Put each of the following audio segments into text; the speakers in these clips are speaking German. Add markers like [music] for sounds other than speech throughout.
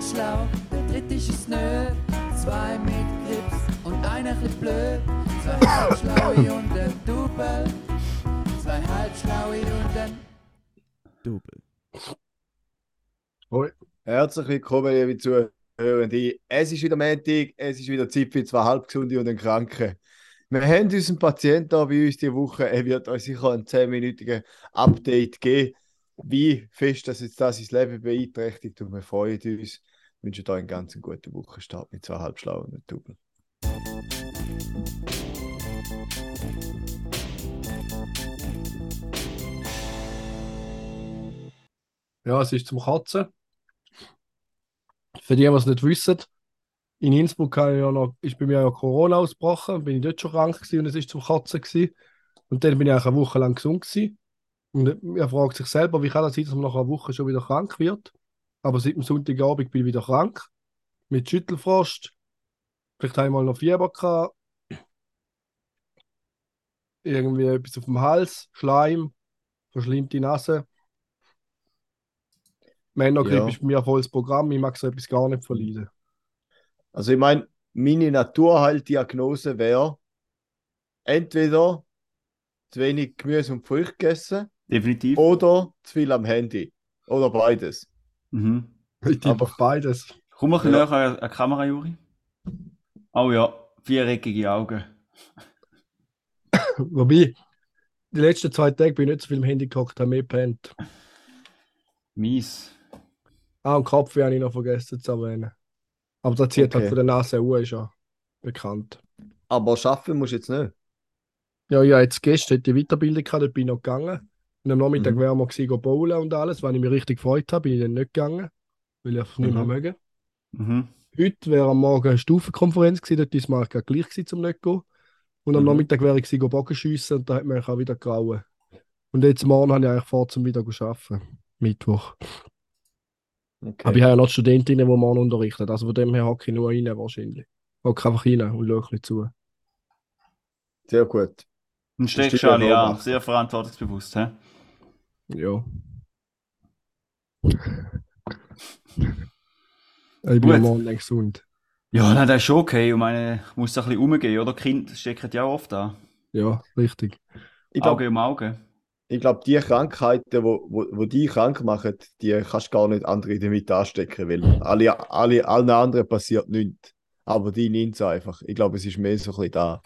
ganz schlau, der dritte ist es nö. Zwei mit Grips und einer ein blöd. Zwei halbschlaue und ein Double. Zwei halbschlaue und ein Double. Hoi. Herzlich willkommen, liebe Zuhörende. Es ist wieder Montag, es ist wieder Zeit für zwei Halbgesunde und einen Kranken. Wir haben unseren Patienten da bei uns diese Woche. Er wird euch sicher ein 10-minütiges Update geben, wie fest das jetzt das sein Leben beeinträchtigt. Und wir freuen uns. Wünschen euch einen ganz guten Wochenstart mit zwei Halbschlauen und Double. Ja, es ist zum Kotzen. Für die, die es nicht wissen, in Innsbruck ich ist bei mir ja Corona ausgebrochen, bin ich dort schon krank gewesen und es ist zum Kotzen gewesen. Und dann bin ich eigentlich eine Woche lang gesund gewesen. Und er fragt sich selber, wie kann das sein, dass man nach einer Woche schon wieder krank wird. Aber seit dem Sonntagabend bin ich wieder krank. Mit Schüttelfrost. Vielleicht habe ich mal noch Fieber gehabt. Irgendwie etwas auf dem Hals, Schleim, verschlimmte Nase. Männergrippe Ja. ist bei mir ein volles Programm, ich mag so etwas gar nicht verleiden. Also ich meine, meine Naturheildiagnose wäre entweder zu wenig Gemüse und Früchte gegessen Definitiv. oder zu viel am Handy. Oder beides. Mhm. Ich tippe Aber- auf beides. Komm mal ein Ja. bisschen näher an die Kamera, Juri. Oh ja, viereckige Augen. [laughs] Wobei, die letzten zwei Tage bin ich nicht so viel im Handy gehockt, habe mehr gepennt. Mies. Ah, und Kopfweh habe ich noch vergessen zu erwähnen. Aber das zieht halt Okay. von der Nase Uhr, ist ja bekannt. Aber schaffen musst du jetzt nicht. Ja, ja, jetzt gestern hatte ich Weiterbildung gehabt, dort bin ich noch gegangen. Und am Nachmittag Mhm. wären wir gewesen, bowlen und alles, wenn ich mich richtig gefreut habe, bin ich dann nicht gegangen, weil ich einfach nicht mehr Mhm. mögen. Mhm. Heute wäre am Morgen eine Stufenkonferenz gewesen, dort ist es gleich gewesen, zum nicht zu gehen. Und am Mhm. Nachmittag wäre ich gewesen, gehen Bogenschiessen und da hat mich auch wieder grauen. Und jetzt morgen habe ich eigentlich vor, zum wieder zu arbeiten. Mittwoch. Okay. Aber ich habe ja noch Studentinnen, die morgen unterrichten. Also von dem her hocke ich nur rein wahrscheinlich. Hocke einfach rein und schaue ein bisschen zu. Sehr gut. Und steckst Stimmt, alle ja, an. Sehr verantwortungsbewusst, hä? Ja. Ich bin morgen lang gesund. Ja, nein, das ist schon okay. Ich meine, ich muss da ein bisschen rumgehen, oder? Kinder stecken ja auch oft an. Ja, richtig. Ich glaube, Auge um Auge. ich glaub, die Krankheiten, wo, wo, wo die krank machen, die kannst du gar nicht andere damit anstecken, weil alle, alle, allen anderen passiert nichts. Aber die nimmt es einfach. Ich glaube, es ist mehr so ein bisschen da.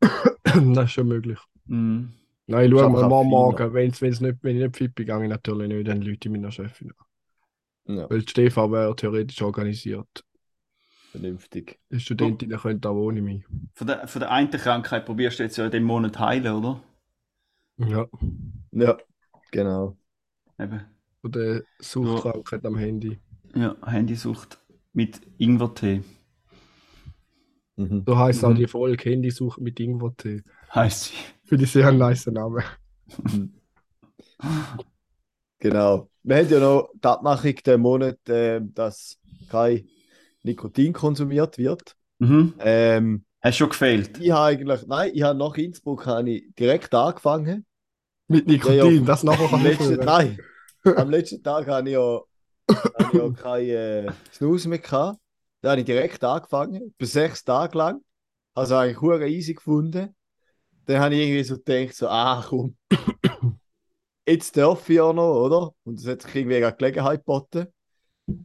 [coughs] das ist schon möglich. Mhm. Nein, ich schaue mal morgen, feiner. morgen. Wenn's, wenn's nicht, wenn ich nicht fit bin, gehe ich natürlich nicht. Dann Leute meiner Chefin an. Ja, Weil die Stefan wäre theoretisch organisiert. vernünftig. Die Studentinnen können auch ohne mich. Von der, von der einen Krankheit probierst du jetzt ja in dem Monat heilen, oder? Ja. Ja, genau. Eben. Von der Suchtkrankheit am Handy. Ja, Handysucht mit Ingwertee. Mhm. So heisst auch Mhm. die Folge Handysucht mit Ingwertee. Heißt sie. Finde ich sehr nice Namen. [laughs] Genau. Wir haben ja noch die Abmachung den Monat, äh, dass kein Nikotin konsumiert wird. Mhm. Ähm, Hast schon gefehlt. ich habe eigentlich, nein, ich habe nach Innsbruck habe ich direkt angefangen. Mit Nikotin, Ja, das nachher Am letzten, nein, am letzten Tag habe ich ja, habe ich ja [laughs] kein äh, Snooze mehr gehabt. Da habe ich direkt angefangen, für sechs Tage lang. Also eigentlich hure easy gefunden. Dann habe ich irgendwie so gedacht, so, ah komm, jetzt darf ich ja noch, oder? Und das hat sich irgendwie eine Gelegenheit geboten.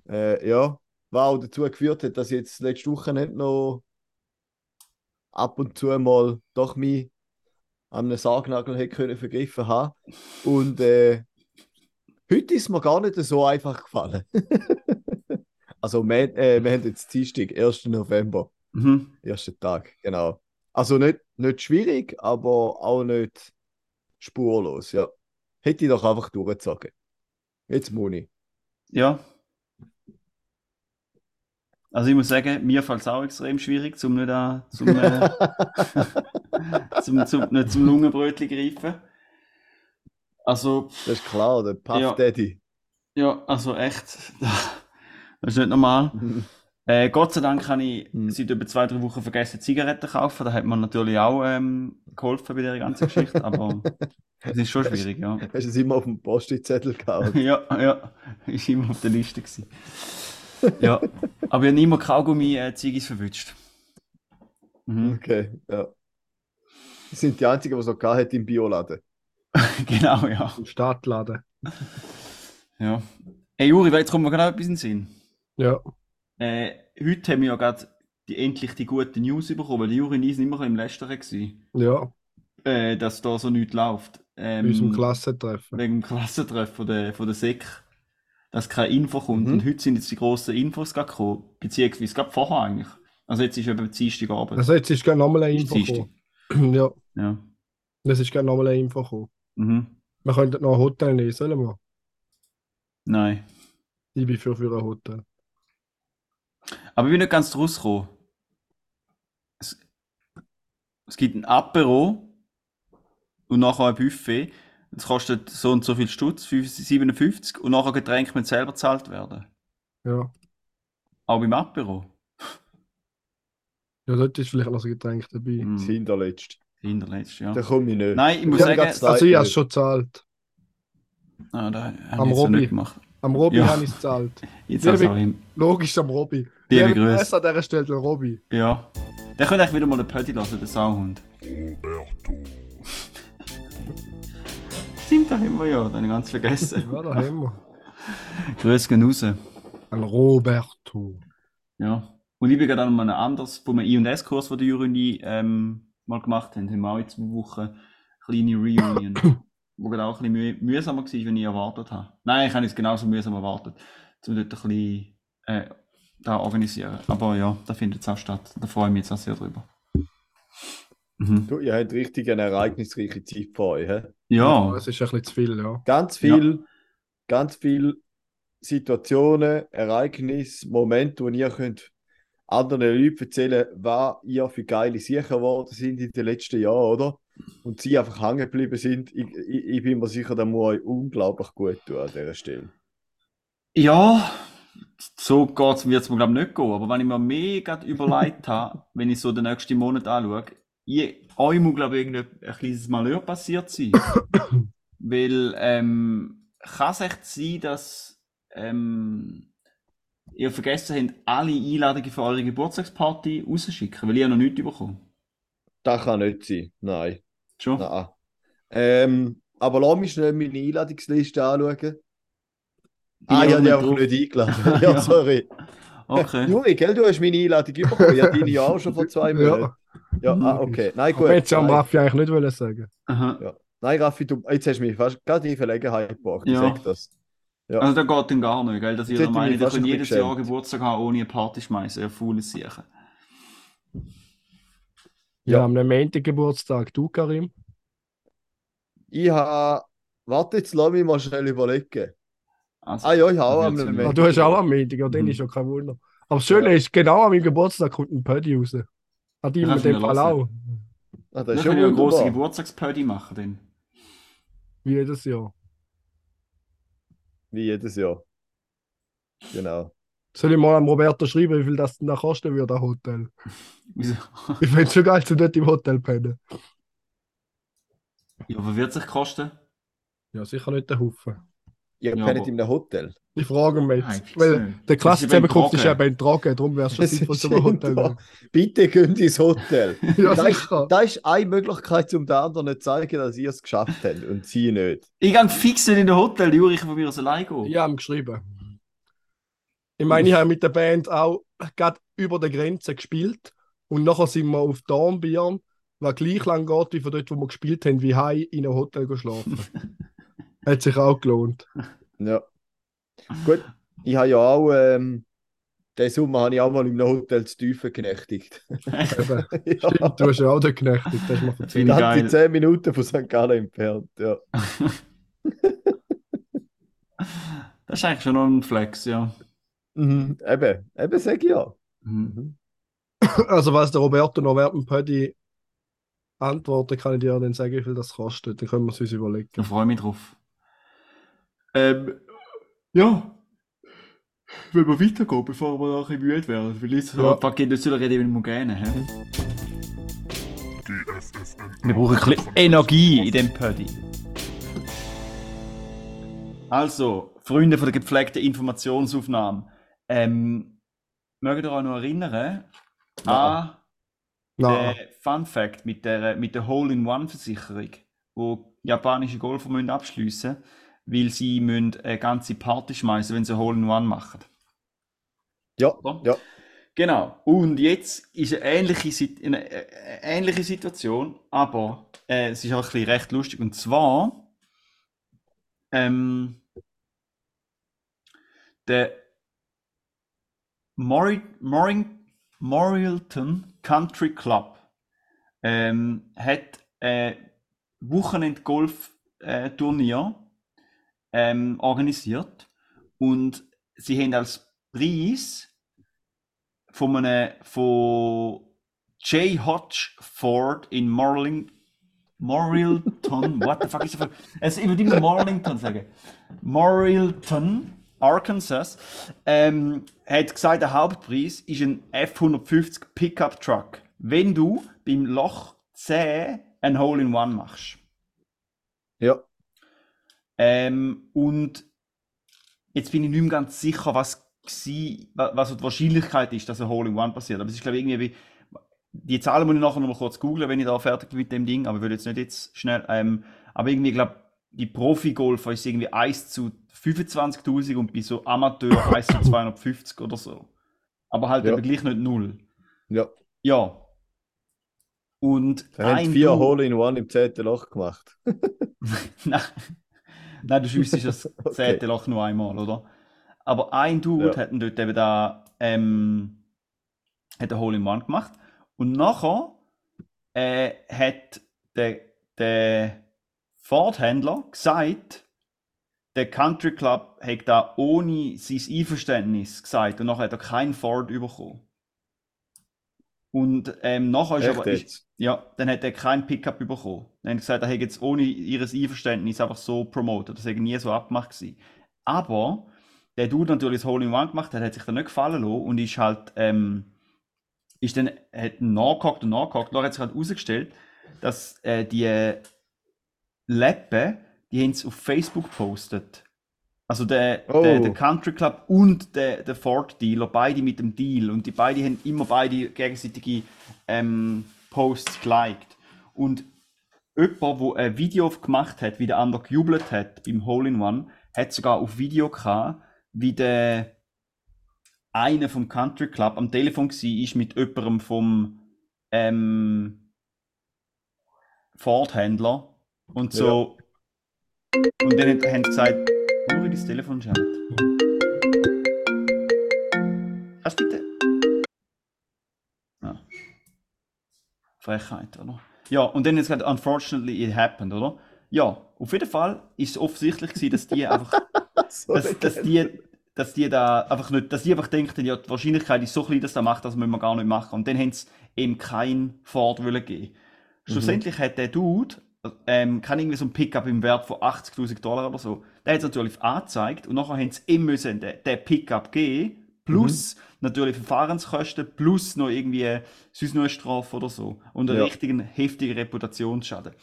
Äh, ja, was auch dazu geführt hat, dass ich jetzt letzte Woche nicht noch ab und zu mal doch mich an einem Sargnagel hätte können vergriffen haben. Und äh, heute ist mir gar nicht so einfach gefallen. [laughs] also wir, äh, wir haben jetzt Dienstag, 1. November, Mhm. ersten Tag, genau. Also nicht, nicht schwierig, aber auch nicht spurlos, ja. Hätte ich doch einfach durchgezogen. Jetzt ich. Ja. Also ich muss sagen, mir fällt es auch extrem schwierig, zum nicht an, zum, äh, [laughs] zum, zum, nicht zum Lungenbrötchen greifen. Also, Das ist klar, der Puff Ja. Daddy. ja, also echt, [laughs] das ist nicht normal. [laughs] Äh, Gott sei Dank habe ich Mhm. seit über zwei, drei Wochen vergessen, Zigaretten zu kaufen. Da hat man natürlich auch ähm, geholfen bei der ganzen Geschichte, aber [laughs] es ist schon schwierig, ja. Hast du es immer auf dem Post-it-Zettel gehabt? [laughs] ja, ja, ist immer auf der Liste gewesen. Ja, aber ich habe immer Kaugummi äh, Ziggis verwünscht. Mhm. Okay, ja. Die sind die einzigen, die es noch gehabt hat im Bioladen. [laughs] genau, ja. Im Stadtladen. ja. Hey Juri, jetzt kommt mir gerade etwas in den Sinn. Ja. Äh, heute haben wir ja gerade die, endlich die guten News bekommen, weil die Juri sind immer im Lästern gewesen, Ja. äh, dass da so nichts läuft. Ähm, Bei unserem Klassentreffen. wegen dem Klassentreffen von der, von der SEC, dass keine Info kommt. Mhm. Und heute sind jetzt die grossen Infos gerade gekommen, beziehungsweise gerade vorher eigentlich. Also jetzt ist eben Dienstagabend. Also jetzt ist gerne nochmal eine Info gekommen. [clears throat] Ja, Ja. es ist gerne nochmal eine Info gekommen. Mhm. Wir könnten noch ein Hotel nehmen, sollen wir? Nein. Ich bin für, für ein Hotel. Aber ich bin nicht ganz draus gekommen. Es, es gibt ein Apero und nachher ein Buffet. Das kostet so und so viel Stutz, 5 57, und nachher Getränke müssen selber bezahlt werden. Ja. Auch beim Apero. Ja, dort ist vielleicht noch ein Getränk dabei. Hm. Das Hinterletzt. Hinterletzt, ja. Da komme ich nicht. Nein, ich muss Ja, sagen, ganz- Also ich habe es schon gezahlt. ah, da habe ich Robby. nicht gemacht. Am Robby Ja. habe ich es gezahlt. Jetzt also im, Logisch am Robby. Liebe Grüße. An dieser Stelle, der Robby. Ja. Der könnte eigentlich wieder mal einen Pötti lassen, der Sauhund. [laughs] Stimmt, da haben wir ja, den habe ich ganz vergessen. Ja, da haben wir. [laughs] Grüße gehen raus. Ein Roberto. Ja. Und ich bin gerade an einem anderes, vom I&S-Kurs, den die Juri und ich, ähm, mal gemacht haben, haben wir auch in zwei Wochen eine kleine Reunion. [coughs] wo gerade auch ein bisschen müh mühsamer war, als ich erwartet habe. Nein, ich habe es genauso mühsam erwartet, um dort ein bisschen äh, da organisieren. Aber ja, da findet es auch statt. Da freue ich mich jetzt auch sehr drüber. Mhm. Du, ihr habt richtig eine ereignisreiche Zeit vor euch. hä? Ja, Es ist ein bisschen zu viel, ja. Ganz viel, ganz viel Situationen, Ereignisse, Momente, wo ihr könnt anderen Leuten erzählen, was ihr für geile Sachen geworden sind in den letzten Jahren, oder? Und sie einfach hängen geblieben sind. Ich, ich, ich bin mir sicher, das muss euch unglaublich gut tun an dieser Stelle. Ja, so geht's, wird's mir glaube ich nicht gehen. Aber wenn ich mir gerade [laughs] überlegt habe, wenn ich so den nächsten Monat anschaue, ich, euch muss glaube ich ein kleines Malheur passiert sein. [coughs] Weil, ähm, kann es echt sein, dass ähm, ihr vergessen habt, alle Einladungen für eure Geburtstagsparty rauszuschicken? Weil habe noch nichts bekommen. Das kann nicht sein. Nein. Schon? Nein. Ähm, aber lass mich schnell meine Einladungsliste anschauen. Ah, ich habe dich einfach nicht eingeladen. [laughs] ja, Ja. sorry. Okay. Juri, gell, du hast meine Einladung bekommen. Ich hatte deine ja auch schon vor zwei [laughs] Monaten. Ja. Ja, ah, okay. Nein, Aber gut. hätte am Nein, Raffi eigentlich nicht wollen sagen. Aha. Nein, Raffi, du, jetzt hast du mich fast gerade in Verlegenheit gebracht. Ich Ja. sag das. Ja. Also da geht dann gar nicht, gell? Dass Jetzt ihr meint, ihr könnt jedes Jahr. Geburtstag haben, ohne eine Party schmeißen. Ihr faules Siechen. Ja, Ja. am Montag Geburtstag. Du, Karim? Ich habe. Warte, jetzt lass mich mal schnell überlegen. Also, Ah ja, ich habe auch am ja Ah. Montag. du hast auch am Montag, ja, dann Mhm. ist ja kein Wunder. Aber das Schöne ist, genau an meinem Geburtstag kommt ein Pödi raus. Hat die in kannst dem Fall auch. Ah, das ist schon ihr eine große wunderbar. Geburtstagsparty machen. Dann. Wie jedes Jahr. Wie jedes Jahr. Genau. Soll ich mal am Roberto schreiben, wie viel das denn da kosten würde, das Hotel? [laughs] Wieso? Ich finde es schon geil, zu dort im Hotel pennen. Ja, was wird es sich kosten? Ja, sicher nicht der Haufen. Ihr Ja, pennt aber- in einem Hotel. Ich frage mich Nein, jetzt. Weil nicht. der Klassenzusammenkunft ist eben Trocken, darum wäre es schon sinnvoll einem Hotel. da. Bitte geht ins Hotel. [laughs] Ja, das, ist, das ist eine Möglichkeit, um den anderen zu zeigen, dass ihr es geschafft habt und sie nicht. Ich gehe fix nicht in ein Hotel, Juri, ich von mir aus allein gehen. Ich habe geschrieben. Ich meine, ich habe mit der Band auch gerade über der Grenze gespielt und nachher sind wir auf Dornbirn, was gleich lang geht wie von dort, wo wir gespielt haben, wie heim in einem Hotel geschlafen. [laughs] Hat sich auch gelohnt. Ja. Gut, ich habe ja auch, ähm, den Sommer habe ich auch mal in einem Hotel zu Tiefen genächtigt. Eben. [laughs] ja. Stimmt, du hast ja auch dort genächtigt, das du mir ich Ganze geil. 10 Minuten von St. Gallen entfernt. Ja. [laughs] Das ist eigentlich schon noch ein Flex, ja. Mhm. Eben, eben sag ich ja. Mhm. [laughs] Also, was der Roberto noch während dem Pödi antwortet, kann ich dir dann sagen, wie viel das kostet. Dann können wir es uns überlegen. Da freue ich mich drauf. Ähm, ja. Wenn wir weitergehen, bevor wir nachher müde werden. Weil jetzt Ja. ja. fuck, das soll reden, wenn wir gerne hä? Wir brauchen ein bisschen Energie in dem Pödi. Also, Freunde von der gepflegten Informationsaufnahme. Ähm, mögt ihr euch noch erinnern Nein. an Nein. den Fun Fact mit der, mit der Hole-in-One-Versicherung, wo japanische Golfer müssen abschliessen weil sie müssen eine ganze Party schmeißen, wenn sie Hole-in-One machen. Ja, Oder? ja. Genau. Und jetzt ist eine ähnliche, eine, äh, ähnliche Situation, aber äh, es ist auch ein bisschen recht lustig. Und zwar ähm, der Morialton Country Club ähm, hat ein Wochenend-Golf-Turnier ähm, organisiert und sie haben als Preis von einem von J. Hodge Ford in Morling, Morrilton, what the fuck ist das für, also ich würde Morlington sagen, Morrilton, Arkansas, ähm, hat gesagt, der Hauptpreis ist ein F-150 Pickup Truck, wenn du beim Loch 10 ein Hole-in-One machst. Ja. Ähm, und jetzt bin ich nicht mehr ganz sicher, was, gsi, wa- was die Wahrscheinlichkeit ist, dass ein Hole in One passiert. Aber es ist, glaube ich, irgendwie wie, die Zahlen muss ich nachher noch mal kurz googeln, wenn ich da fertig bin mit dem Ding, aber ich würde jetzt nicht jetzt schnell, ähm, aber irgendwie, glaube die Profi-Golfer ist irgendwie 1 zu 25.000 und bei so Amateur [coughs] 1 zu 250 oder so. Aber halt Ja. eben gleich nicht null. Ja. Ja. Und haben ein vier Hole in One im zehnten Loch gemacht. [laughs] Nein, Nein du schiessest das [laughs] Okay. zehnte Loch nur einmal, oder? Aber ein Dude Ja. hat dort eben da, ähm, hat ein Hole in One gemacht. Und nachher äh, hat der, der Ford-Händler gesagt, der Country Club hat da ohne sein Einverständnis gesagt und nachher hat er keinen Ford bekommen. Und ähm, nachher ist Echt aber, ist, ja, dann hat er keinen Pickup bekommen. Dann hat er gesagt, er hätte jetzt ohne ihres Einverständnis einfach so promotet. Das hätte nie so abgemacht gewesen. Aber der Dude natürlich das Hole in One gemacht hat, hat sich dann nicht gefallen lassen und ist halt, ähm, ist dann, hat nachgehakt und nachgehakt. Dann hat sich halt herausgestellt, dass äh, die Leppen, die haben es auf Facebook gepostet. Also der, Oh. der, der Country Club und der, der Ford Dealer, beide mit dem Deal. Und die beiden haben immer beide gegenseitige ähm, Posts geliked. Und jemand, der ein Video gemacht hat, wie der andere gejubelt hat beim Hole in One, hat sogar auf Video gehabt, wie der eine vom Country Club am Telefon war ist mit jemandem vom ähm, Ford-Händler und so. Und dann haben sie gesagt, nur wie das Telefon schaut. Du bitte? Ja. Frechheit, oder? Ja, und dann haben sie gesagt, unfortunately it happened, oder? Ja, auf jeden Fall ist es offensichtlich gewesen, dass die einfach So [laughs] dass, dass, die, dass die da einfach nicht, dass die einfach denken, ja, die Wahrscheinlichkeit ist so klein, dass der macht, das müssen wir gar nicht machen. Und dann haben sie eben kein Ford wollen geben. Schlussendlich hat der Dude, ähm, kann irgendwie so ein Pickup im Wert von 80.000 Dollar oder so, der hat es natürlich angezeigt und nachher haben sie müssen den, den Pickup geben, plus natürlich Verfahrenskosten, plus noch irgendwie sonst noch eine Strafe oder so. Und einen Ja. richtigen heftigen Reputationsschaden.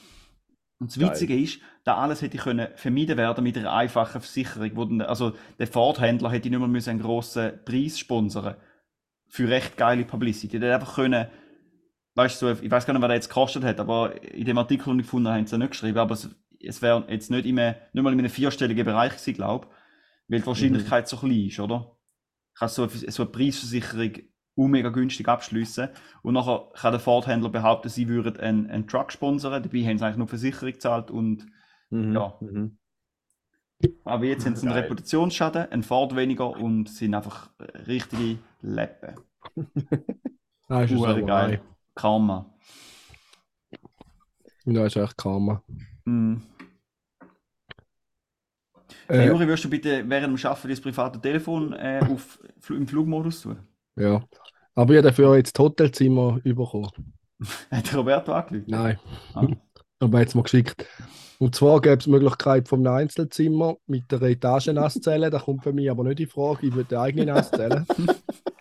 Und das Geil. Witzige ist, da alles hätte können vermieden werden mit einer einfachen Versicherung. Wo dann, also der Ford-Händler hätte nicht mehr müssen einen grossen Preis sponsern für recht geile Publicity. Der hätte einfach können, weißt du, so, ich weiß gar nicht, was der jetzt gekostet hat, aber in dem Artikel, den ich gefunden habe, haben sie ja nicht geschrieben, aber es, es wäre jetzt nicht, in einem, nicht mal in einem vierstelligen Bereich gewesen, glaube weil die Wahrscheinlichkeit so klein ist, oder? Kannst so, eine- so eine Preisversicherung auch mega günstig abschließen und nachher kann der Ford-Händler behaupten, sie würden einen, einen Truck sponsern, dabei haben sie eigentlich nur Versicherung gezahlt und Mhm. Ja. Mhm. aber jetzt haben sie einen Geil. Reputationsschaden, einen Ford weniger und sind einfach richtige Leppen. [laughs] Nein, ist aber geil. Karma. Ja, ist echt Karma. Hey, Äh, Juri, würdest du bitte während dem Arbeiten das private Telefon äh, auf, im Flugmodus tun? ja. Aber ich habe dafür jetzt das Hotelzimmer bekommen. [laughs] Hat Roberto angerufen? Nein. Ah. [laughs] Aber jetzt mal geschickt. Und zwar gäbe es die Möglichkeit vom Einzelzimmer mit der Etagen-Nasszelle. Das kommt für mich aber nicht in Frage. Ich würde eine eigene Nasszelle. [laughs]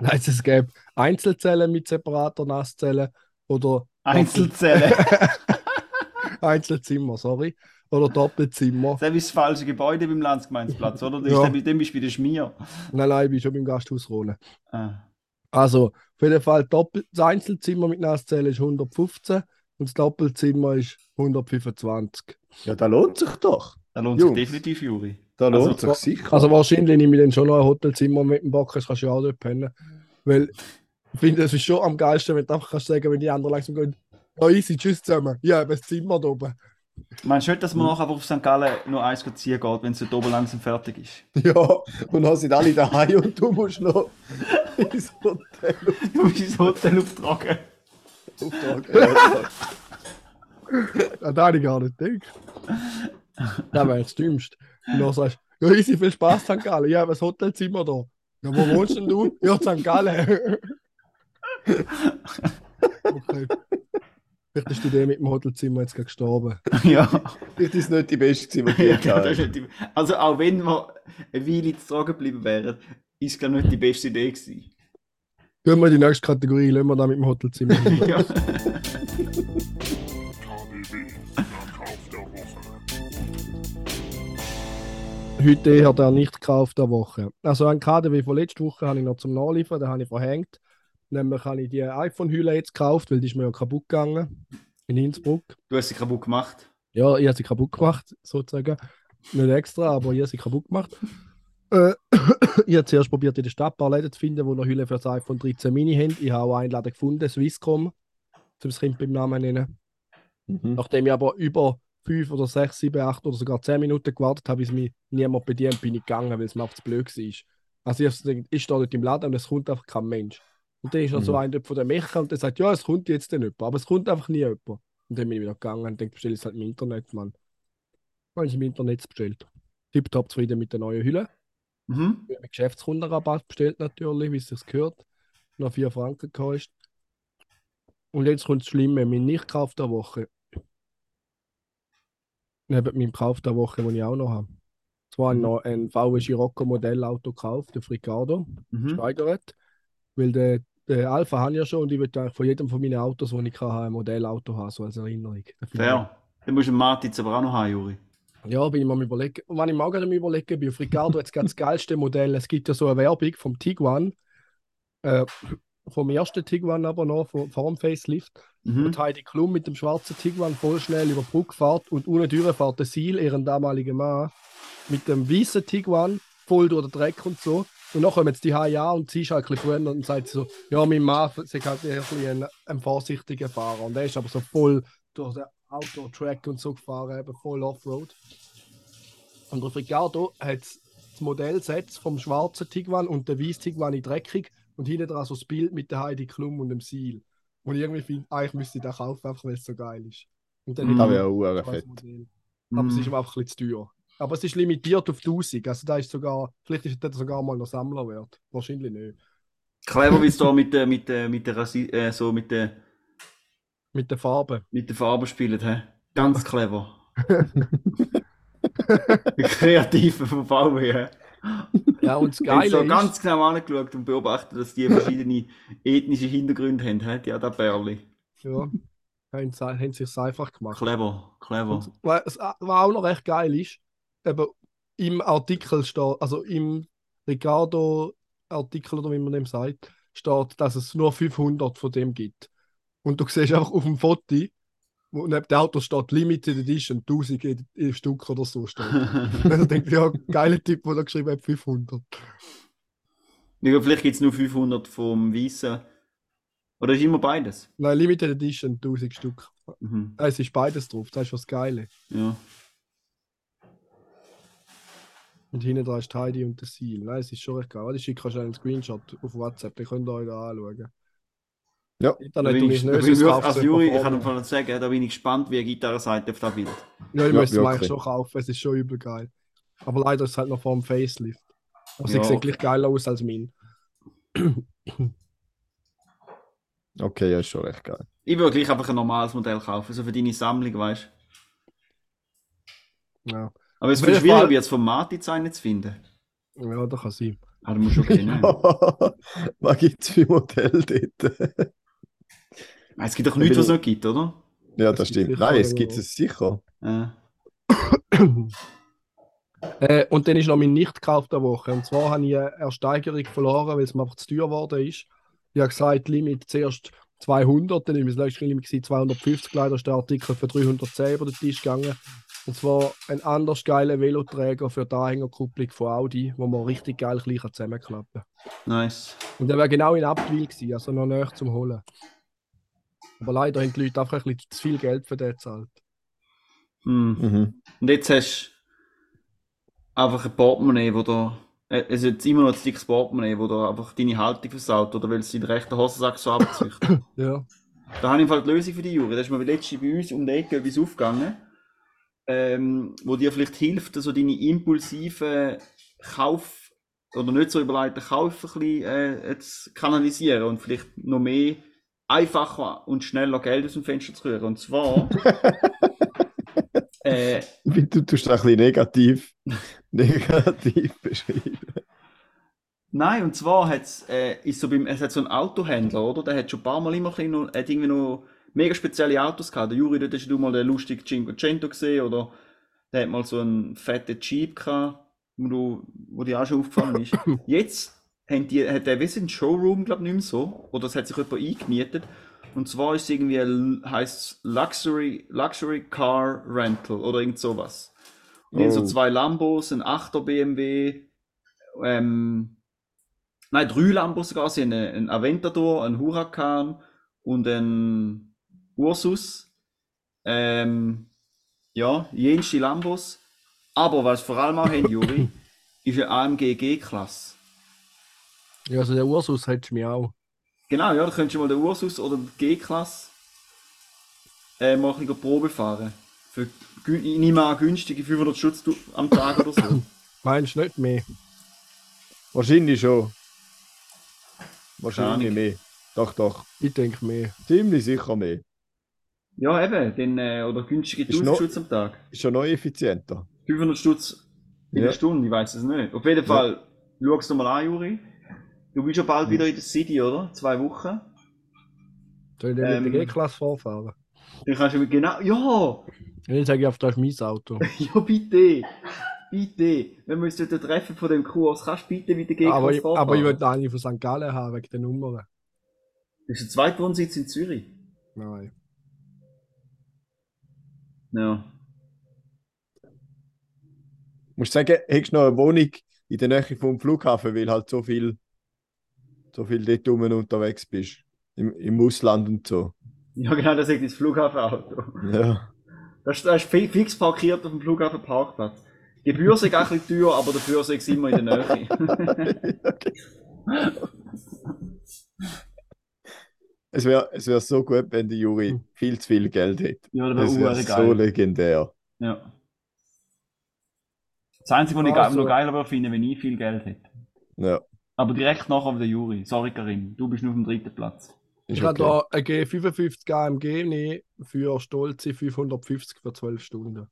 Nein, es gäbe Einzelzellen mit separater Nasszelle oder Einzelzelle. [laughs] Einzelzimmer, sorry. oder Doppelzimmer. Das ist das falsche Gebäude beim Landsgemeinsplatz, oder? Das Ja. ist, dem bist du bei der Schmier. Nein, nein, ich bin schon beim Gasthaus Rhone. Ah. Also, auf jeden Fall, Doppel das Einzelzimmer mit Nasszelle ist 115 und das Doppelzimmer ist 125. Ja, da lohnt sich doch. Da lohnt sich Jungs. definitiv, Juri. Da Also- lohnt sich sicher. Also wahrscheinlich nehme ich dann schon noch ein Hotelzimmer mit dem Bock, kannst du ja auch dort pennen. Weil ich finde, es ist schon am geilsten, wenn du einfach kannst sagen, wenn die anderen langsam gehen, ja easy, tschüss zusammen. Ja, das Zimmer da oben. Meinst du nicht, dass man nachher auf St. Gallen nur eins ziehen geht, wenn es dort oben langsam fertig ist? [laughs] Ja, und dann sind alle daheim und du musst noch [laughs] ins Hotel Du musst ins Hotel auftragen. auftragen. Ja, [laughs] Ja, da habe ich gar nicht gedacht. Das wäre das Dümmste. Und dann sagst du, ja easy, viel Spaß, St. Gallen. Ja, das Hotelzimmer da. Ja, wo wohnst denn du? Ja, St. Gallen. okay. Vielleicht ist du der mit dem Hotelzimmer jetzt gestorben. ja. Vielleicht ist es nicht die beste, gewesen, die ja ich die... Also auch wenn wir eine Weile zu tragen geblieben wären, ist es glaube ich nicht die beste Idee gewesen. Gehen wir in die nächste Kategorie, lassen wir da mit dem Hotelzimmer. [laughs] ja. Heute eher der nicht gekauft der Woche. Also ein KDW von letzter Woche habe ich noch zum Nachliefern, den habe ich verhängt. Nämlich habe ich die iPhone-Hülle jetzt gekauft, weil die ist mir ja kaputt gegangen. In Innsbruck. Du hast sie kaputt gemacht. Ja, ich habe sie kaputt gemacht, sozusagen. Nicht extra, aber ich habe sie kaputt gemacht. Äh, [coughs] ich habe zuerst probiert, in der Stadt ein paar Läden zu finden, die noch Hülle für das iPhone 13 Mini haben. Ich habe auch einen Laden gefunden, Swisscom, zum Kind beim Namen nennen. Mhm. Nachdem ich aber über 5 oder 6, 7, 8 oder sogar 10 Minuten gewartet habe, bis mich niemand bedient, bin ich gegangen, weil es mir einfach zu blöd war. Also ich, habe gedacht, ich stehe dort im Laden und es kommt einfach kein Mensch. Und dann ist so Mhm. ein dort von der Mecha und der sagt, ja, es kommt jetzt dann jemand, aber es kommt einfach nie jemand. Und dann bin ich wieder gegangen und denke, bestelle ich es halt im Internet, Mann. Dann habe ich im Internet bestellt. Tipptopp zufrieden mit der neuen Hülle. Mhm. Ich habe Geschäftskundenrabatt bestellt natürlich, wie es sich gehört. Noch 4 Franken gekostet. Und jetzt kommt das Schlimme, mein Nicht-Kauf der Woche. Neben meinem Kauf der Woche, den ich auch noch habe. Zwar Mhm. noch ein VW Scirocco Modellauto gekauft, der Fricardo, Mhm. steigert. Weil der, der Alpha habe ich ja schon und ich eigentlich von jedem von meinen Autos, die ich habe, ein Modellauto haben, so als Erinnerung. Fair. Dann musst du Martin aber auch noch haben, Juri. ja, bin ich mal am überlegen. Und wenn ich mir auch gerade überlegen bin, auf Ricardo jetzt das geilste Modell. Es gibt ja so eine Werbung vom Tiguan, äh, vom ersten Tiguan aber noch, vom, vor dem Facelift. Mhm. Und Heidi Klum mit dem schwarzen Tiguan voll schnell über die Brücke fährt und ohne Türe fährt der Seal, ihren damaligen Mann, mit dem weißen Tiguan voll durch den Dreck und so. Und dann kommen jetzt die HIA und sie ist halt ein bisschen und sagt so, ja, mein Mann ist halt ein, ein, ein vorsichtiger Fahrer. Und der ist aber so voll durch den Outdoor-Track und so gefahren, eben voll Offroad. Und der Ricardo hat das Modellsatz vom schwarzen Tiguan und der weißen Tiguan in dreckig und hinten dran so das Bild mit der Heidi Klum und dem Seal. Und ich irgendwie finde, eigentlich müsste ich den kaufen, einfach weil es so geil ist. Und dann Mhm. hätte Das ich wäre auch fett. Modell. Aber es ist ihm einfach ein bisschen zu teuer. Aber es ist limitiert auf 1000. Also da ist sogar, vielleicht ist das sogar mal noch Sammlerwert. Wahrscheinlich nicht. Clever, wie es da mit der, mit der, mit der, Rasi äh, so mit der, Mit der Farbe. mit der Farbe spielt, hä? Ganz clever. [laughs] [laughs] Kreative von VW, hä? Ja, und das [laughs] Ich habe Geile so ist, ganz genau angeschaut und beobachtet, dass die verschiedene [laughs] ethnische Hintergründe haben, hat da Bärli. ja, haben sie haben es einfach gemacht. Clever, clever. Und was was auch noch recht geil ist, eben im Artikel steht, also im Ricardo-Artikel oder wie man dem sagt, steht, dass es nur 500 von dem gibt. Und du siehst einfach auf dem Foto, wo neben dem Auto steht Limited Edition, 1000 in- in Stück oder so steht. [laughs] Also denke ich, ja, geiler Typ, der da geschrieben hat, 500. Ja, vielleicht gibt es nur 500 vom Weißen. Oder ist immer beides? Nein, Limited Edition, 1000 Stück. Mhm. Es ist beides drauf, das ist was Geile. Ja. Und hinten dran ist Heidi und der Seal. Nein, es ist schon recht geil. Ich schicke euch einen Screenshot auf WhatsApp, den könnt ihr euch da anschauen. Ja. Da Internet bin ich, ich bin als du Juri, ich kann einfach sagen, da bin ich gespannt, wie eine Gitarrenseite auf das Bild. Ja, ich Ja, müsste es mir eigentlich schon kaufen, es ist schon übel geil. Aber leider ist es halt noch vor dem Facelift. Aber Ja. sie sieht gleich geiler aus als mein. [clears throat] Okay, ja, ist schon recht geil. Ich würde gleich einfach ein normales Modell kaufen, so für deine Sammlung, weißt du. Ja, Aber es wird schwierig, jetzt vom einen zu finden. ja das kann sein. Ah, du musst schon kennen. Was gibt es für Modelle dort? Es gibt doch nichts, was es nicht gibt, oder? ja, das stimmt. Nein, es gibt es sicher. Ja. äh, und dann ist noch mein nicht gekauft der Woche. Und zwar habe ich eine Ersteigerung verloren, weil es mir einfach zu teuer geworden ist. Ich habe gesagt, Limit zuerst 200, dann ist mein letztes Limit gewesen, 250, leider ist der Artikel für 310 über den Tisch gegangen. Und zwar ein anders geiler Veloträger für die Anhängerkupplung von Audi, wo man richtig geil kann zusammenklappen Nice. Und der wäre genau in Abtwil gewesen, also noch näher zum Holen. Aber leider haben die Leute einfach ein bisschen zu viel Geld für den gezahlt. Hm. Mhm. Und jetzt hast du einfach ein Portemonnaie, wo da. äh, Es ist jetzt immer noch ein dickes Portemonnaie, wo da einfach deine Haltung versaut oder weil es in den rechten Hosensack so abzieht. [laughs] Ja. Da habe ich im Fall die Lösung für die Juri. Das ist mir letztens bei uns um die Ecke etwas aufgegangen, ähm, wo dir vielleicht hilft, so deine impulsiven Kauf- oder nicht so überlegten Kauf ein bisschen äh, zu kanalisieren und vielleicht noch mehr einfacher und schneller Geld aus dem Fenster zu rühren. Und zwar, [laughs] äh, Wie du tust das ein bisschen negativ, [laughs] negativ beschreiben. Nein, und zwar hat's, äh, ist so beim, es hat so einen Autohändler, oder? Der hat schon ein paar Mal immer ein bisschen noch, hat irgendwie noch mega spezielle Autos gehabt. Der Juri, dort hast du mal den lustigen Cinquecento gesehen, oder der hat mal so einen fetten Jeep gehabt, wo, du, wo dir auch schon aufgefallen ist. [coughs] Jetzt haben die, hat der wissen Showroom, glaube ich, nicht mehr so, oder es hat sich jemand eingemietet. Und zwar ist es irgendwie, heißt Luxury, Luxury Car Rental, oder irgend sowas. Und haben so Oh. zwei Lambos, ein 8er BMW, ähm, nein, drei Lambos sogar. Sie haben einen, Aventador, einen Huracan und einen Ursus. Ähm, ja, jenste Lambos. Aber was vor allem auch haben, Juri, [laughs] ist eine AMG G-Klasse. Ja, also der Ursus hättest du mich auch. Genau, ja, da könntest du mal den Ursus oder die G-Klasse äh, mal ein bisschen Probe fahren. Für ich nehme an, günstige 500 Schutz am Tag oder so. [coughs] Meinst du nicht mehr? Wahrscheinlich schon. Wahrscheinlich mehr. Doch, doch. Ich denke mehr. Ziemlich sicher mehr. ja, eben, dann, äh, oder günstige Ist 1000 noch- Schutz am Tag. Ist schon noch effizienter. 500 Stutz in Ja. der Stunde, ich weiß es nicht. Auf jeden Fall, schau es dir mal an, Juri. Du bist ja bald wieder in der City, oder? Zwei Wochen. Soll ich denn Ähm. mit der G-Klasse vorfahren? Dann kannst du mit genau. Ja! Dann sage ich auf, das ist mein Auto. [laughs] Ja, bitte! Bitte! Wir uns dort treffen von dem Kurs, kannst du bitte mit der G-Klasse aber, ich, vorfahren? aber ich will eine von St. Gallen haben, wegen der Nummern. Das ist der zweite Wohnsitz in Zürich. Nein. Ja. Musst sagen, hättest du noch eine Wohnung in der Nähe vom Flughafen, weil halt so viel, so viel dort rum unterwegs bist. Im, Im Ausland und so. Ja, genau, das ist das Flughafenauto. Ja. Das ist, das ist fi- fix parkiert auf dem Flughafenparkplatz. Die Gebühr ist ein bisschen teuer, aber dafür ist es immer in der Nähe. [laughs] Es wäre es wär so gut, wenn der Juri viel zu viel Geld hätte. ja, Das wäre wäre so legendär. Ja. Das Einzige, was ich Also- noch geiler würde finden, wenn ich viel Geld hätte. Ja, Aber direkt nachher auf der Jury. Sorry, Karim. Du bist nur auf dem dritten Platz. Ich ist habe okay. da eine G55 AMG nehmen für stolze 550 für 12 Stunden.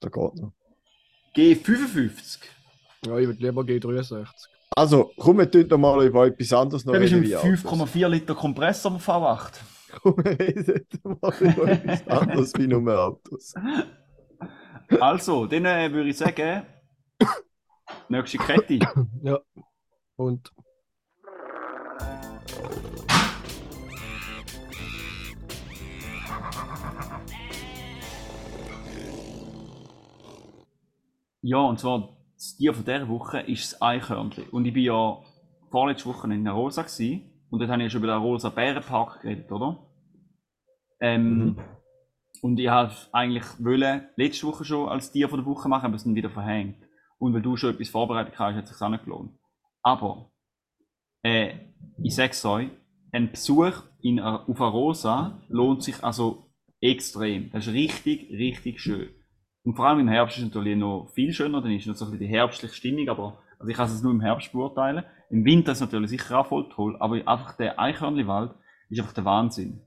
Da geht noch. G55. Ja, ich würde lieber G63. Also, komm, wir tun doch mal über etwas anderes noch Da bist du reden im wie Autos. 5,4 Liter Kompressor am V8. [laughs] Komm, wir reden mal über etwas anderes wie nur Autos. Also, dann äh, würde ich sagen, [coughs] nächste Kette. Ja. Und Ja, und zwar das Tier von dieser Woche ist das Eichhörnchen. Und ich bin ja vorletzte Woche in der Rosa gewesen, und dort habe ich ja schon über den Rosa Bärenpark geredet, oder? Ähm, Mhm. Und ich habe eigentlich wollen, letzte Woche schon als Tier von der Woche machen, aber es ist dann wieder verhängt. Und weil du schon etwas vorbereitet hast, hat es sich auch nicht gelohnt. Aber, äh, ich sag's euch, ein Besuch in, a- auf einer Rosa lohnt sich also extrem. Das ist richtig, richtig schön. Und vor allem im Herbst ist es natürlich noch viel schöner, dann ist noch so ein bisschen die herbstliche Stimmung, aber also ich kann es nur im Herbst beurteilen. Im Winter ist es natürlich sicher auch voll toll, aber einfach der Eichhörnliwald ist einfach der Wahnsinn.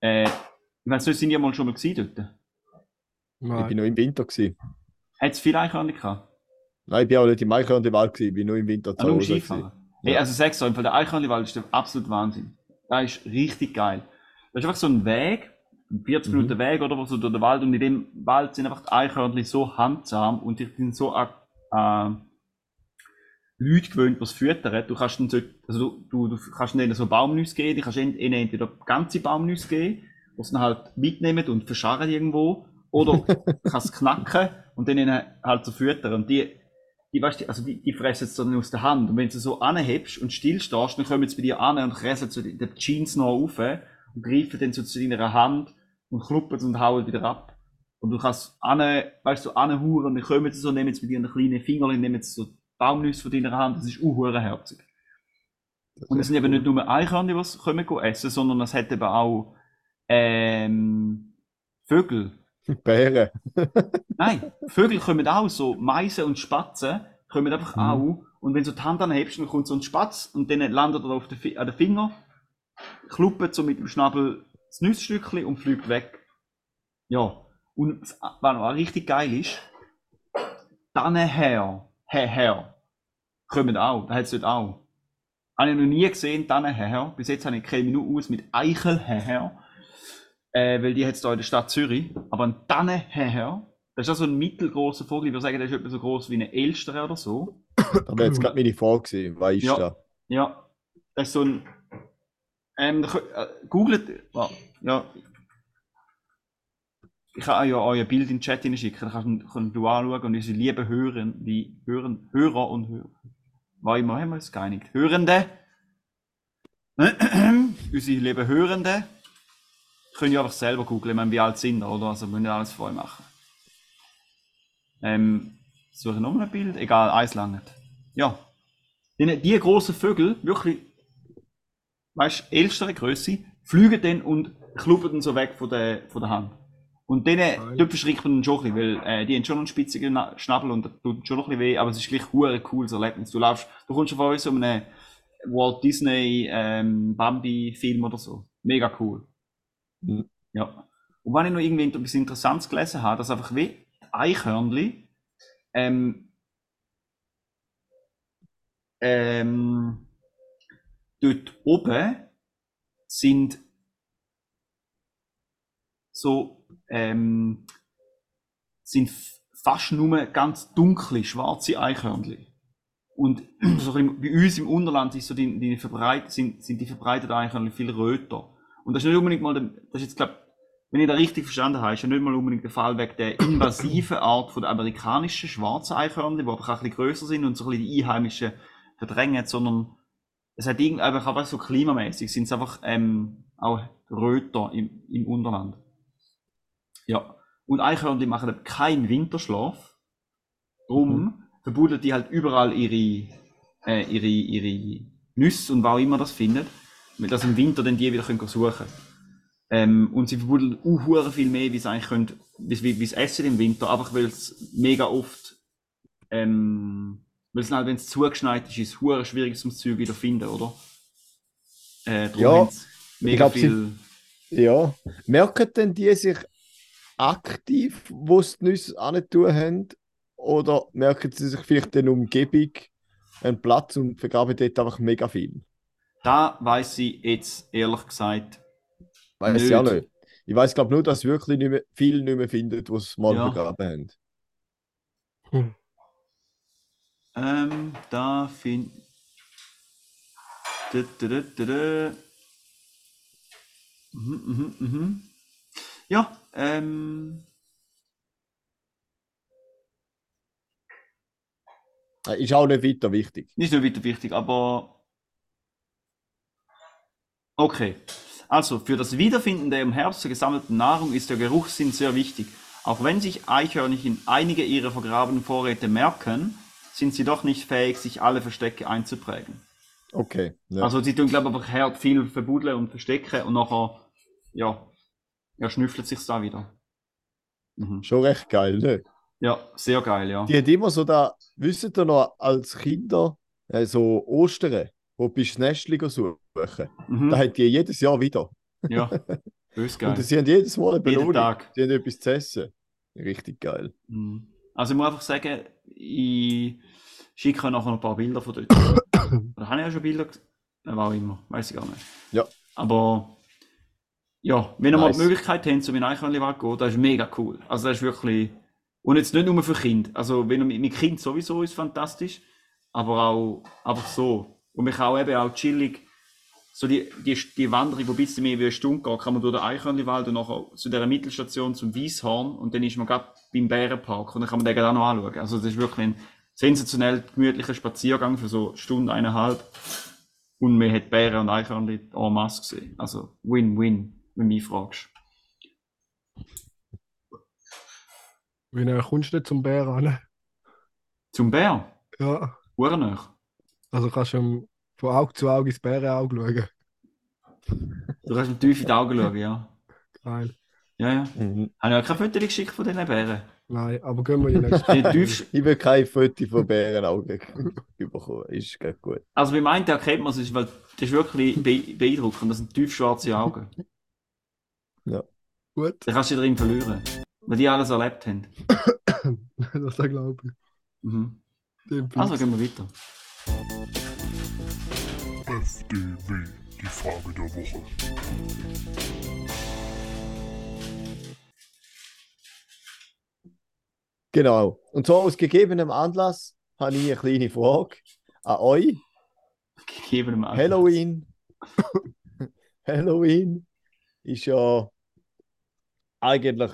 Äh, ich weiss nicht, sind die mal schon mal gewesen dort? Ich nein. bin noch im Winter. Gewesen. Hat es viele Eichhörnchen gehabt? Nein, ich bin auch nicht im Eichhörnchen-Wald, gewesen, ich bin nur im Winter Ah, im Hause Skifahren? Hey, Ja. also sag's euch, weil der Eichhörnliwald ist der absolute Wahnsinn. Der ist richtig geil. Das ist einfach so ein Weg, 40 Mhm. Minuten Weg oder was so durch den Wald und in dem Wald sind einfach die Eichhörnchen so handsam und die sind so an äh, Leute gewöhnt, die es füttern. Du kannst so, also du, du, du kannst ihnen so Baumnüsse geben, die kannst ihnen entweder ganze Baumnüsse geben, die sie dann halt mitnehmen und verscharren irgendwo, oder du [laughs] kannst knacken und dann ihnen halt so füttern. Und die, die, weißt also die, die fressen es dann aus der Hand. Und wenn du so anhebst und stillstehst, dann kommen sie bei dir an und kressen so die, Jeans noch auf und greifen dann so zu deiner Hand und kluppen und hauen wieder ab. Und du kannst ane, weißt du, anhuren und dann kommen sie so, nehmen sie bei dir einen kleinen Finger und nehmen sie so Baumnüsse von deiner Hand. Das ist unhurenherzig. Und es sind eben nicht nur Eichhörnchen, die kommen essen, sondern es hat eben auch ähm, Vögel. [laughs] Bären. Nein, Vögel kommen auch so, Meisen und Spatzen kommen einfach Mhm. auch. Und wenn du die Hand anhebst, dann kommt so ein Spatz und dann landet er auf den, an den Finger, kluppert so mit dem Schnabel das Nussstückchen und fliegt weg. Ja, und was noch auch richtig geil ist, Tannenher, her, her, kommen auch, da hat es dort auch. Habe ich noch nie gesehen, Tannenher. Bis jetzt habe ich keine Minute aus mit Eichelher. Äh, weil die hat es da in der Stadt Zürich. Aber ein Tannenher, das ist auch so ein mittelgroßer Vogel. Ich würde sagen, der ist etwa so groß wie ein Elster oder so. [coughs] Da wäre jetzt gerade meine Frage gewesen. Was ist Ja. da? Ja, das ist so ein. Ähm, äh, googelt. ah, Ja. Ich kann ja euer Bild in den Chat hineinschicken, dann kannst, kannst du anschauen und unsere lieben Hörer, die Hören, Hörer und Hörer. War immer haben wir uns geeinigt. Hörende. [coughs] unsere lieben Hörende können ja einfach selber googeln, ich meine, wie alt sind wir, oder? Also müssen ja alles vorher machen. Ähm, suche noch mal ein Bild, egal, eins langt. Ja. Die, die großen Vögel, wirklich, weißt du, ältere Größe, fliegen dann und kluppen dann so weg von der, von der Hand. Und denen, dort verschreckt man schon ein bisschen, weil äh, die haben schon einen spitzigen Na- Schnabel und das tut schon noch ein bisschen weh, aber es ist gleich hure cooles Erlebnis. Du laufst, du kommst schon vor so einem Walt Disney ähm, Bambi-Film oder so. Mega cool. Mhm. Ja. Und wenn ich noch irgendwie etwas Interessantes gelesen habe, dass einfach wie Eichhörnli ähm, ähm, dort oben sind so ähm, sind fast nur ganz dunkle, schwarze Eichhörnchen. Und [clears throat] so bei uns im Unterland ist so die, die verbreit, sind, sind die verbreiteten Eichhörnchen viel röter. Und das ist nicht unbedingt mal, der, das ist jetzt, glaub, wenn ich da richtig verstanden habe, ist ja nicht mal unbedingt der Fall wegen der invasiven Art von der amerikanischen schwarzen Eichhörnchen, die einfach ein bisschen größer sind und so ein bisschen die einheimischen verdrängen, sondern es hat irgendwie einfach, einfach so klimamäßig sind es einfach ähm, auch röter im, im Unterland. Ja. Und Eichhörnchen machen keinen Winterschlaf. Darum verbuddeln die halt überall ihre, äh, ihre, ihre Nüsse und wo auch immer das findet. Weil das im Winter dann die wieder können suchen können. Ähm, und sie verbuddeln auch viel mehr, wie sie eigentlich können, wie, wie, sie essen im Winter, einfach weil es mega oft, ähm, weil es halt, wenn es zugeschneit ist, ist es schwierig zum Zeug wieder finden, oder? Äh, Ja, sie mega glaub, sie- viel. Ja. Merken denn die sich aktiv, wo sie die Nüsse tun haben? Oder merken sie sich vielleicht in der Umgebung einen Platz und vergraben dort einfach mega viel? Da weiß ich jetzt ehrlich gesagt. Weiß ich auch Nicht. nicht. Ich weiß glaube nur, dass wirklich nicht mehr, viel nicht mehr finden, was sie mal Ja. vergraben haben. Ähm, da find. Da, da, da, da, da. Mhm, mhm, mhm. Ja, ähm. Äh, Ist auch nicht weiter wichtig. Nicht nur weiter wichtig, aber. Okay. Also, für das Wiederfinden der im Herbst gesammelten Nahrung ist der Geruchssinn sehr wichtig. Auch wenn sich Eichhörnchen einige ihrer vergrabenen Vorräte merken, sind sie doch nicht fähig, sich alle Verstecke einzuprägen. Okay. Ja. Also, sie tun, glaube ich, einfach viel verbuddeln und verstecken und nachher, ja, ja, schnüffelt sich's da wieder. Mhm. Schon recht geil, ne? Ja, sehr geil, ja. Die hat immer so da, wisst ihr noch, als Kinder, äh, so Ostern, wo du bist Nestchen suchen. Mhm. Da hat die jedes Jahr wieder. Ja, [laughs] bös geil. Und sie haben jedes Mal eine Belohnung. Tag. Sie haben etwas zu essen. Richtig geil. Mhm. Also ich muss einfach sagen, ich schicke nachher noch ein paar Bilder von dort. [coughs] Oder habe ich ja schon Bilder gesehen? Auch immer, weiß ich gar nicht. Ja. Aber ja, wenn ihr mal Nice. die Möglichkeit habt, so in Eichhörnliwald zu gehen, das ist mega cool. Also das ist wirklich, und jetzt nicht nur für Kinder, also wenn ihr mit, mit Kind sowieso ist fantastisch, aber auch einfach so. Und man kann auch eben auch chillig, so die, die, die Wanderung, die ein bisschen mehr wie eine Stunde geht, kann man durch den Eichhörnliwald und nachher zu dieser Mittelstation zum Wieshorn und dann ist man gerade beim Bärenpark und dann kann man den auch noch anschauen. Also das ist wirklich ein sensationell gemütlicher Spaziergang für so eine Stunde, eineinhalb. Und man hat Bären und Eichhörnchen en masse gesehen. Also Win-Win, wenn du mich fragst. Wie äh, kommst du nicht zum Bär an? Zum Bär, Ja. Uhrennach. Also kannst du ähm, von Auge zu Auge ins Bärenauge schauen. Du kannst mir tief in die Augen schauen, ja. Geil. Ja, ja. Mhm. Habe ich auch kein Foto geschickt von diesen Bären. Nein, aber gehen wir in die nächste. Die tiefst, [laughs] Ich will kein Foto von Bärenaugen [laughs] bekommen. Ist gut. also beim einen erkennt man es, weil das ist wirklich be beeindruckend. Das sind tief schwarze Augen. Gut, Da kannst du dich drin verlieren. Weil die alles erlebt haben. [coughs] das glaube ich. Mhm. Also gehen wir weiter. FDW, die Frage der Woche. Genau. Und so aus gegebenem Anlass habe ich eine kleine Frage an euch. Gegeben im Halloween. [laughs] Halloween ist ja eigentlich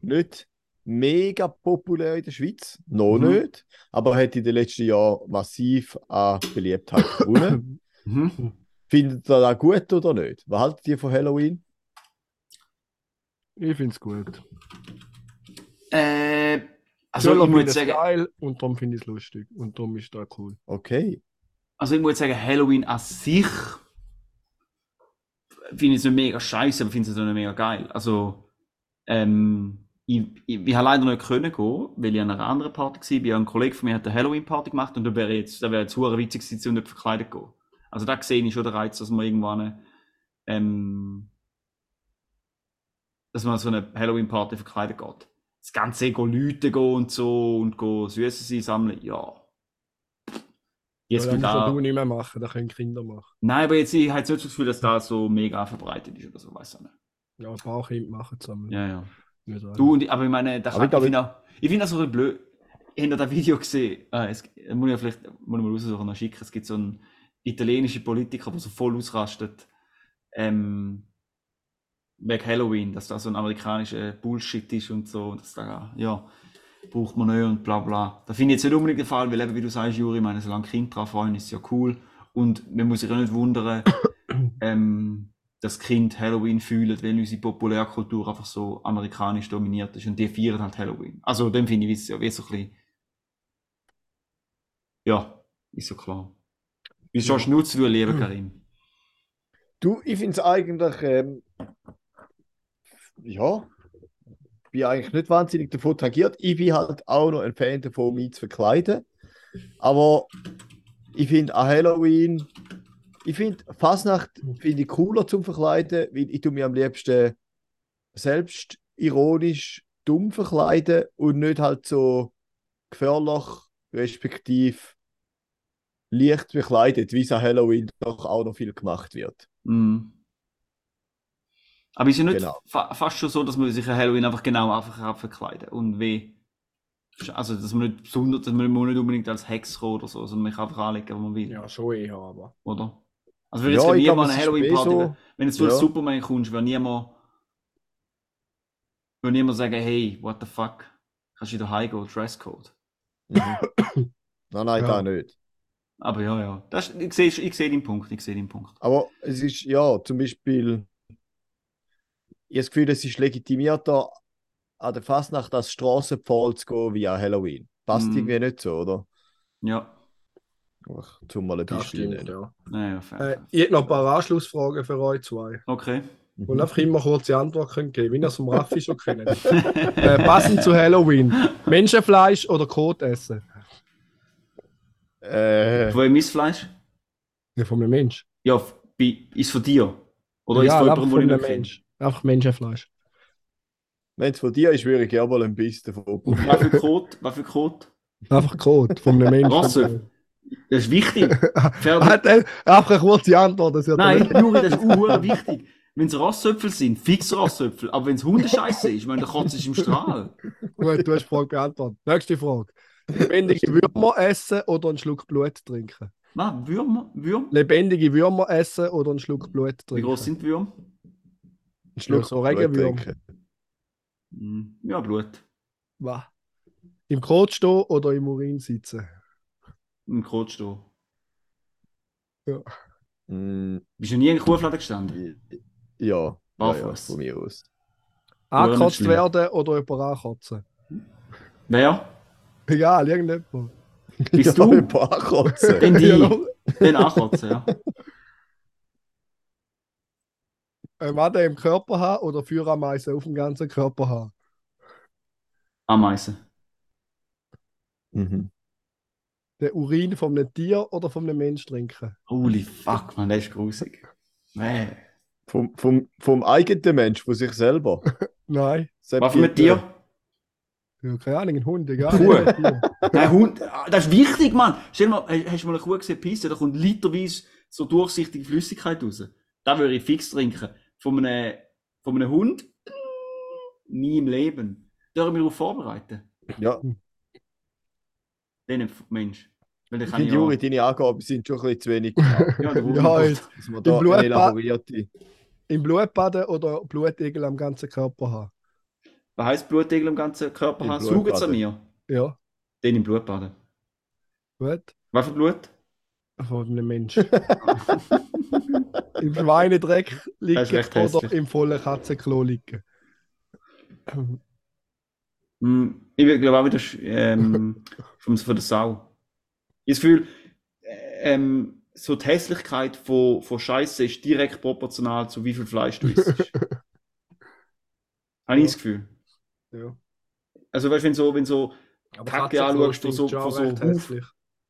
nicht mega populär in der Schweiz. Noch Mhm. nicht. Aber hat in den letzten Jahren massiv an Beliebtheit gewonnen. [laughs] Mhm. Findet ihr das gut oder nicht? Was haltet ihr von Halloween? Ich finde es gut. Äh, also Schüler ich muss sagen, geil und darum finde ich es lustig. Und darum ist das cool. Okay. also ich muss sagen, Halloween an sich finde ich es nicht mega scheiße, aber finde es auch nicht mega geil. Also, ähm, ich, ich, ich habe leider nicht können gehen, weil ich an einer anderen Party war. Ein Kollege von mir hat eine Halloween-Party gemacht und da wäre jetzt, da wäre jetzt witzig gewesen, um nicht verkleidet zu gehen. Also da sehe ich schon den Reiz, dass man irgendwann, ähm, dass man so eine Halloween-Party verkleidet geht. Das ganze go Leute gehen und so und go Süßes sammeln, ja. Jetzt das mit musst da, du nicht mehr machen, das können Kinder machen. Nein, aber jetzt ich habe jetzt nicht das Gefühl, dass das so mega verbreitet ist oder so, weiß ich nicht. Ja, ein paar Kinder machen zusammen. Ja, ja. Du, und, aber ich meine, da ich ich, finde auch, ich finde das so ein blöd. Ich habe das Video gesehen, äh, es muss ich ja vielleicht muss ich mal raussuchen, noch schicken. Es gibt so einen italienischen Politiker, der so voll ausrastet, ähm, wegen Halloween, dass das so ein amerikanischer Bullshit ist und so, und dass da, ja, braucht man nicht und bla bla. Da finde ich jetzt nicht unbedingt den Fall, weil eben, wie du sagst, Juri, ich meine, solange Kinder drauf freuen, ist es ja cool. Und man muss sich auch nicht wundern, [coughs] ähm, dass Kind Halloween fühlen, weil unsere Populärkultur einfach so amerikanisch dominiert ist und die feiern halt Halloween. Also, dem finde ich, ist ja wie so ein bisschen, ja, ist so klar. Wie Ja. Schnutz, du lieber Karim. Du, ich finde es eigentlich, ähm, ja, bin eigentlich nicht wahnsinnig davon tangiert. Ich bin halt auch noch ein Fan davon, mich zu verkleiden. Aber ich finde an Halloween, ich finde Fasnacht finde ich cooler zum Verkleiden, weil ich tu mich am liebsten selbst ironisch dumm verkleiden und nicht halt so gefährlich, respektive leicht bekleidet, wie es an Halloween doch auch noch viel gemacht wird. Mhm. Aber ist ja nicht Genau. fa fast schon so, dass man sich an Halloween einfach genau einfach kann verkleiden und wie. Also, dass man nicht besonders, dass man nicht unbedingt als Hex kommen oder so, sondern man kann einfach anlegen, wo man will, Ja, schon eher, aber. oder? Also, wenn Ja, jetzt niemand eine ist Halloween-Party, so- wenn jetzt du als ja. Superman kommst, wird niemand, wird niemand sagen, hey, what the fuck, kannst du wieder heimgehen, Dresscode. Mhm. [coughs] nein, nein, Ja. da nicht. Aber ja, ja, das, ich sehe ich sehe den Punkt, ich sehe den Punkt. Aber es ist, ja, zum Beispiel, ich habe das Gefühl, es ist legitimierter, an der Fastnacht als Strassenpfahl zu gehen wie an Halloween. Passt Mhm. irgendwie nicht so, oder? Ja, Ach, zum mal ein Beispiel stimmt, ja. fair. Äh, ich hätte noch ein paar Anschlussfragen für euch zwei. Okay. Und einfach immer kurze Antwort können geben, wie ihr es vom Raffi schon kennt. [laughs] äh, passend zu Halloween. [laughs] Menschenfleisch oder Kot essen? Äh, Von wem ist Fleisch? Ja, von einem Mensch. Ja, ist von dir. Oder ja, ist von jemandem, von den ich einem nicht kenne? Mensch. Einfach Menschenfleisch. wenn es von dir ist, würde ich gerne mal ein bisschen davon. Was für Kot? Was für Kot? Einfach Kot von einem Menschen. Rasse. Das ist wichtig. [laughs] Einfach eine kurze Antwort. Das Nein, Juri, das ist uh, wichtig. wenn es Rosshöpfel sind, fix Rosshöpfel. Aber wenn es Hundescheiße ist, ich meine, der Kotze ist im Strahl. Gut, du hast die Frage beantwortet. Nächste Frage. Lebendige Würmer essen oder einen Schluck Blut trinken? Was? Würmer? Würm? Lebendige Würmer essen oder einen Schluck Blut Wie trinken? groß sind Würmer? Ein Schluck so Blut Regenwürm. trinken. Hm, Ja, Blut. Was? Im Kot stehen oder im Urin sitzen? Im Kot stehen. Mm, Bist du nie in Kuhfladen gestanden? ja, ja, ja, von mir aus. Angekotzt werden oder jemand ankotzen? Wer? [laughs] Egal, irgendjemand. Bist [laughs] ja, du? ein paar Kotzen. Dann die. [laughs] Ja. Den ankotzen, ja. Ein Mann der im Körper haben oder Führameisen auf dem ganzen Körper haben? Ameisen. Mhm. Den Urin von einem Tier oder von einem Mensch trinken? Holy fuck, man, das ist grusig. Nee. Vom, vom, vom eigenen Mensch, von sich selber. Nein. Was für ein Tier? Ja, keine Ahnung, ein Hund, egal. Kuh. Nein, Hund, ah, das ist wichtig, Mann. Stell mal, hast du mal eine Kuh gesehen, pissen, da kommt literweise so durchsichtige Flüssigkeit raus. Da würde ich fix trinken. Von einem, von einem Hund? Nie im Leben. Da habe ich mich darauf vorbereiten. Ja, Den Mensch. Weil ich finde, Juri, deine Angaben sind schon ein bisschen zu wenig. ja, [laughs] der Hund. Ja, jetzt Dass man da Im Blut- eine elaborierte. im Blut baden oder Blutegel am ganzen Körper haben? Was heisst Blutegel im ganzen Körper Im haben? Saugen sie an baden. mir? Ja, Den im Blut baden. gut. Was für Blut? Von einem Mensch. [laughs] Im Schweinedreck liegen oder hässlich. im vollen Katzenklo liegen. Hm, Ich glaube auch wieder ähm, [laughs] vom, von der Sau. Ich habe das Gefühl, äh, ähm, so die Hässlichkeit von, von Scheiße ist direkt proportional zu wie viel Fleisch du isst. [laughs] Habe ich das Gefühl. Ja. Also weißt du, wenn so, wenn so Aber Kacke anschaust von so, von so, Huf,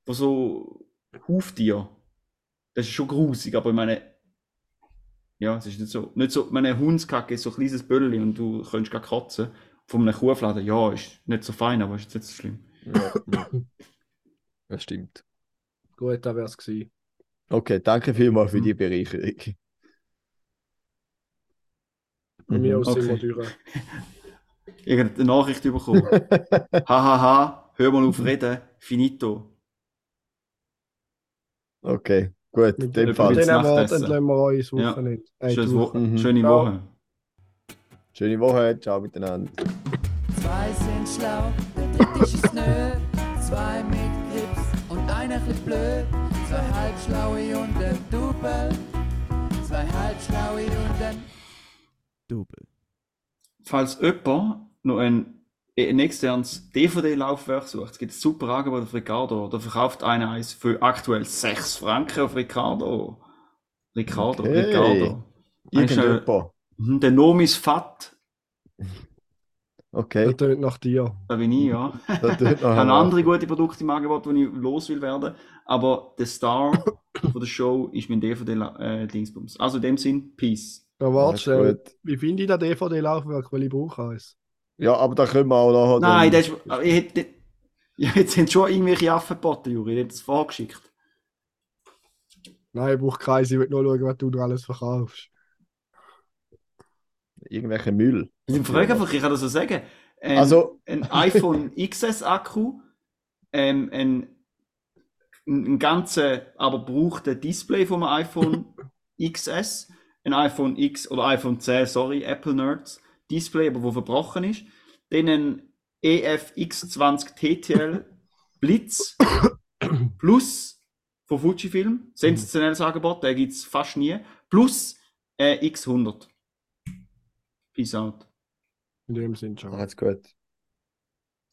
von so Huftier, das ist schon grusig, aber ich meine, ja, es ist nicht so, nicht so, meine Hundskacke ist so ein kleines Böllchen und du könntest gar kotzen. Von einem Kuhfladen, ja, ist nicht so fein, aber ist jetzt nicht so schlimm. Ja, [laughs] das stimmt. Gut, da wäre es gewesen. Okay, danke vielmals für die Mhm. Bereicherung. Von mir Mhm. aus sind irgendeine Nachricht bekommen. [laughs] Hahaha, hör mal auf reden, finito. Okay, gut, in Mit dem Fall. Jetzt Worten Nachtessen. entlassen wir euch ins Ja. Wochenende. Äh, Schönes Woche. Mhm. Schöne Ciao. Woche. Schöne Woche, ciao miteinander. Zwei sind schlau, der dritte ist es nö. Zwei mit Grips und einer chli blöd. Zwei halbschlaue und ein Double. Zwei halbschlaue und ein Double. Falls jemand noch ein, ein externes DVD-Laufwerk sucht, es gibt ein super Angebot auf Ricardo. Da verkauft einer eins für aktuell 6 Franken auf Ricardo. Ricardo, Okay. Ricardo. Irgendjemand. mhm, Der Nom ist Fat, Okay, Das tönt nach dir. da bin ich, ja. das Ich habe [laughs] andere gute Produkte im Angebot, die ich los will werden. Aber der Star [coughs] von der Show ist mein DVD-Dingsbums. also in dem Sinn, Peace. Ja, warte schnell. gut. Wie finde ich das DVD-Laufwerk, weil ich brauche eins? Ja, aber da können wir auch nachher. Nein, dann- das ist. aber Ich hätte, ja, jetzt sind schon irgendwelche Affenbotten, Juri. Ich hätte es vorgeschickt. Nein, ich brauche keins. Ich will nur schauen, was du da alles verkaufst. Irgendwelche Müll. Ich frage einfach, ich kann das so sagen. Ein, Also- ein iPhone [laughs] XS-Akku, ähm, ein, ein ganzen, aber brauchte Display vom iPhone [laughs] XS, ein iPhone X oder iPhone 10, sorry, Apple Nerds, Display, aber wo verbrochen ist. Dann ein E EFX20 TTL [laughs] Blitz plus von Fujifilm, sensationelles Angebot, den gibt es fast nie, plus äh, X100. Peace out. In dem Sinn schon. Alles gut.